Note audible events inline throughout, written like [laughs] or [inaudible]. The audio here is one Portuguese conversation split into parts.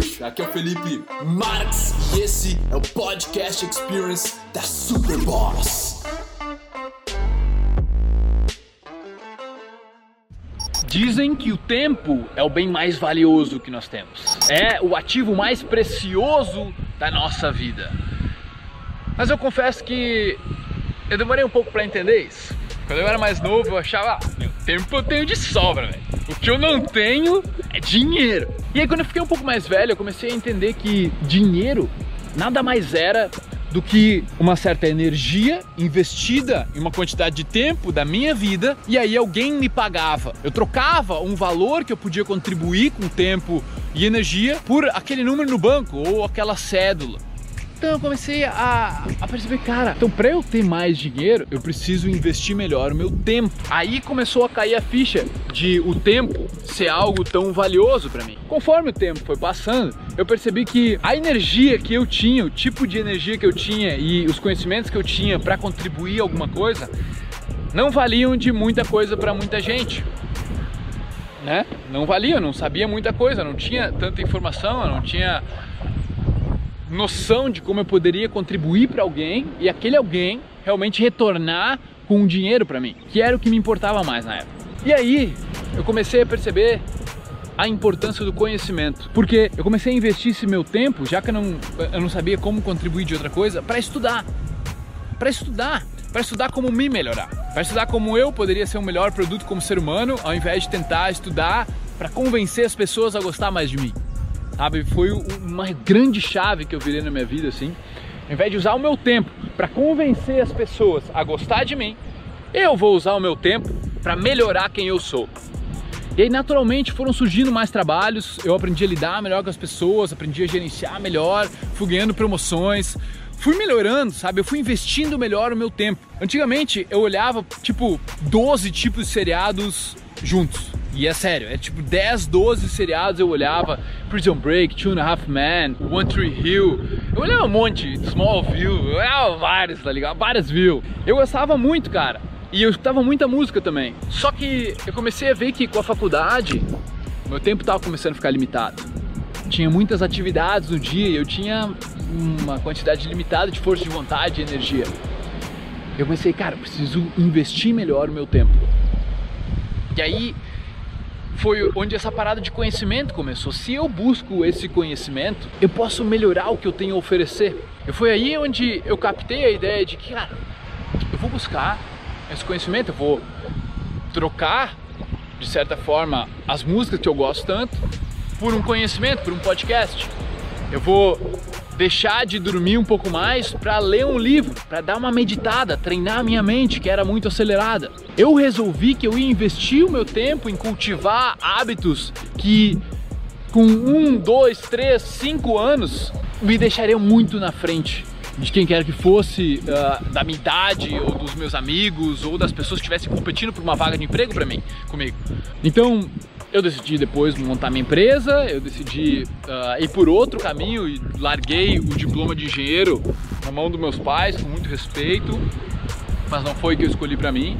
Aqui é o Felipe Marx e esse é o Podcast Experience da Superboss. Dizem que o tempo é o bem mais valioso que nós temos. É o ativo mais precioso da nossa vida. Mas eu confesso que eu demorei um pouco para entender isso. Quando eu era mais novo, eu achava, ah, meu tempo eu tenho de sobra, velho. O que eu não tenho é dinheiro. E aí quando eu fiquei um pouco mais velho, eu comecei a entender que dinheiro nada mais era do que uma certa energia investida em uma quantidade de tempo da minha vida e aí alguém me pagava. Eu trocava um valor que eu podia contribuir com tempo e energia por aquele número no banco ou aquela cédula. Então eu comecei a, a perceber, cara, então para eu ter mais dinheiro, eu preciso investir melhor o meu tempo. Aí começou a cair a ficha de o tempo ser algo tão valioso para mim. Conforme o tempo foi passando, eu percebi que a energia que eu tinha, o tipo de energia que eu tinha e os conhecimentos que eu tinha para contribuir alguma coisa, não valiam de muita coisa para muita gente. Né? Não valia, não sabia muita coisa, não tinha tanta informação, não tinha noção de como eu poderia contribuir para alguém e aquele alguém realmente retornar com um dinheiro para mim, que era o que me importava mais na época. E aí eu comecei a perceber a importância do conhecimento, porque eu comecei a investir esse meu tempo, já que eu não, eu não sabia como contribuir de outra coisa, para estudar, para estudar, para estudar como me melhorar, para estudar como eu poderia ser um melhor produto como ser humano, ao invés de tentar estudar para convencer as pessoas a gostar mais de mim sabe? Foi uma grande chave que eu virei na minha vida, assim. Ao invés de usar o meu tempo para convencer as pessoas a gostar de mim, eu vou usar o meu tempo para melhorar quem eu sou. E aí, naturalmente, foram surgindo mais trabalhos, eu aprendi a lidar melhor com as pessoas, aprendi a gerenciar melhor, fui ganhando promoções, fui melhorando, sabe? Eu fui investindo melhor o meu tempo. Antigamente, eu olhava, tipo, 12 tipos de seriados juntos. E é sério, é tipo 10, 12 seriados eu olhava, Prison Break, Two and a Half Men, One Tree Hill, eu olhava um monte, Smallville, eu olhava vários, tá ligado? Várias view. Eu gostava muito, cara, e eu escutava muita música também. Só que eu comecei a ver que com a faculdade, meu tempo tava começando a ficar limitado. Tinha muitas atividades no dia e eu tinha uma quantidade limitada de força de vontade e energia. Eu pensei, cara, preciso investir melhor o meu tempo. E aí foi onde essa parada de conhecimento começou. Se eu busco esse conhecimento, eu posso melhorar o que eu tenho a oferecer. E foi aí onde eu captei a ideia de que, cara, eu vou buscar esse conhecimento, eu vou trocar, de certa forma, as músicas que eu gosto tanto por um conhecimento, por um podcast. Eu vou deixar de dormir um pouco mais para ler um livro, para dar uma meditada, treinar a minha mente que era muito acelerada. Eu resolvi que eu ia investir o meu tempo em cultivar hábitos que com um, dois, três, cinco anos me deixariam muito na frente de quem quer que fosse uh, da minha idade ou dos meus amigos ou das pessoas que estivessem competindo por uma vaga de emprego para mim, comigo. Então eu decidi depois montar minha empresa, eu decidi uh, ir por outro caminho e larguei o diploma de engenheiro na mão dos meus pais com muito respeito, mas não foi o que eu escolhi para mim.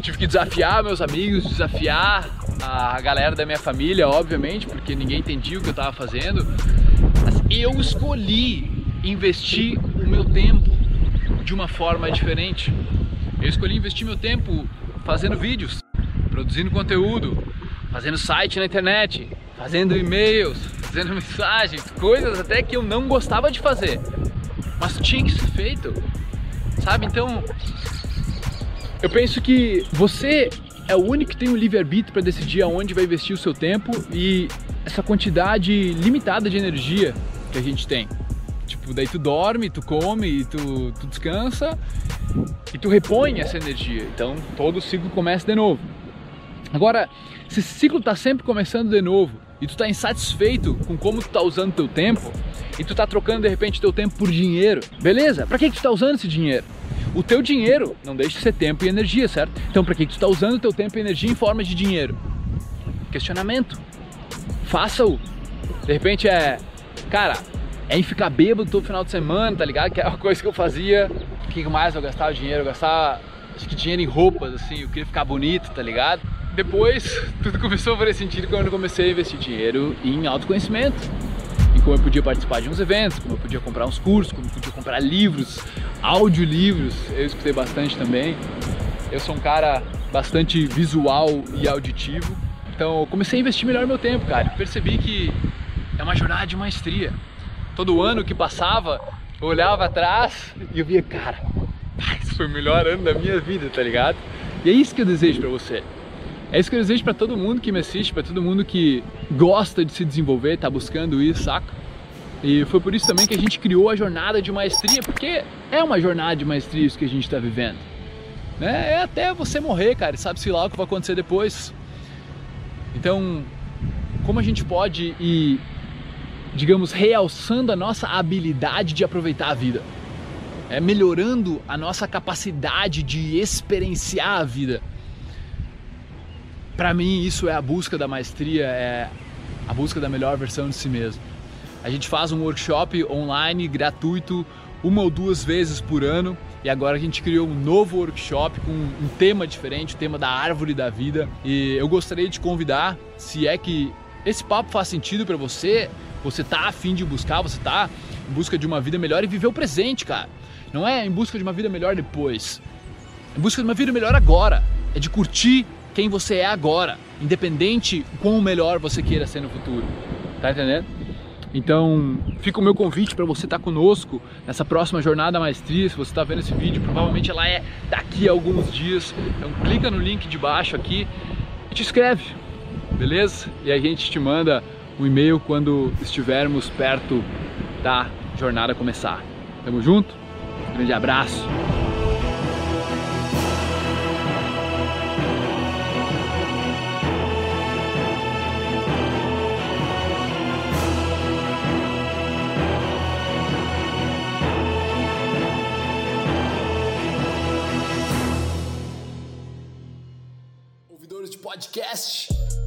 Tive que desafiar meus amigos, desafiar a galera da minha família, obviamente, porque ninguém entendia o que eu estava fazendo. Mas eu escolhi investir o meu tempo de uma forma diferente. Eu escolhi investir meu tempo fazendo vídeos, produzindo conteúdo, fazendo site na internet, fazendo e-mails, fazendo [laughs] mensagens, coisas até que eu não gostava de fazer, mas tinha que ser feito, sabe? Então, eu penso que você é o único que tem o livre-arbítrio para decidir aonde vai investir o seu tempo e essa quantidade limitada de energia que a gente tem. Tipo, daí tu dorme, tu come, tu, tu descansa e tu repõe essa energia. Então todo ciclo começa de novo. Agora, se esse ciclo está sempre começando de novo e tu está insatisfeito com como tu está usando teu tempo e tu está trocando de repente teu tempo por dinheiro, beleza? Para que, que tu está usando esse dinheiro? O teu dinheiro não deixa de ser tempo e energia, certo? Então para que, que tu está usando teu tempo e energia em forma de dinheiro? Questionamento. Faça-o. De repente é, cara, é em ficar bêbado todo final de semana, tá ligado? Que é uma coisa que eu fazia. O que mais eu gastava dinheiro? Eu gastava acho que dinheiro em roupas, assim, eu queria ficar bonito, tá ligado? Depois, [laughs] tudo começou a fazer sentido quando eu comecei a investir dinheiro em autoconhecimento. como eu podia participar de uns eventos, como eu podia comprar uns cursos, como eu podia comprar livros, audiolivros, eu escutei bastante também. Eu sou um cara bastante visual e auditivo, então eu comecei a investir melhor meu tempo, cara. Percebi que é uma jornada de maestria. Todo ano que passava, eu olhava atrás e eu via, cara, esse foi o melhor ano da minha vida, tá ligado? E é isso que eu desejo para você. É isso que eu desejo para todo mundo que me assiste, para todo mundo que gosta de se desenvolver, tá buscando isso, saca? E foi por isso também que a gente criou a jornada de maestria, porque é uma jornada de maestria isso que a gente está vivendo. Né? É até você morrer, cara, sabe-se lá o que vai acontecer depois. Então, como a gente pode ir, digamos, realçando a nossa habilidade de aproveitar a vida? É melhorando a nossa capacidade de experienciar a vida para mim isso é a busca da maestria, é a busca da melhor versão de si mesmo. A gente faz um workshop online gratuito uma ou duas vezes por ano e agora a gente criou um novo workshop com um tema diferente, o tema da árvore da vida. E eu gostaria de convidar, se é que esse papo faz sentido para você, você tá afim de buscar, você tá em busca de uma vida melhor e viver o presente, cara. Não é em busca de uma vida melhor depois. Em busca de uma vida melhor agora. É de curtir quem você é agora, independente quão melhor você queira ser no futuro. Tá entendendo? Então, fica o meu convite para você estar tá conosco nessa próxima jornada maestria. Se você está vendo esse vídeo, provavelmente ela é daqui a alguns dias. Então, clica no link de baixo aqui e te inscreve, beleza? E a gente te manda um e-mail quando estivermos perto da jornada começar. Tamo junto? Grande abraço. podcast.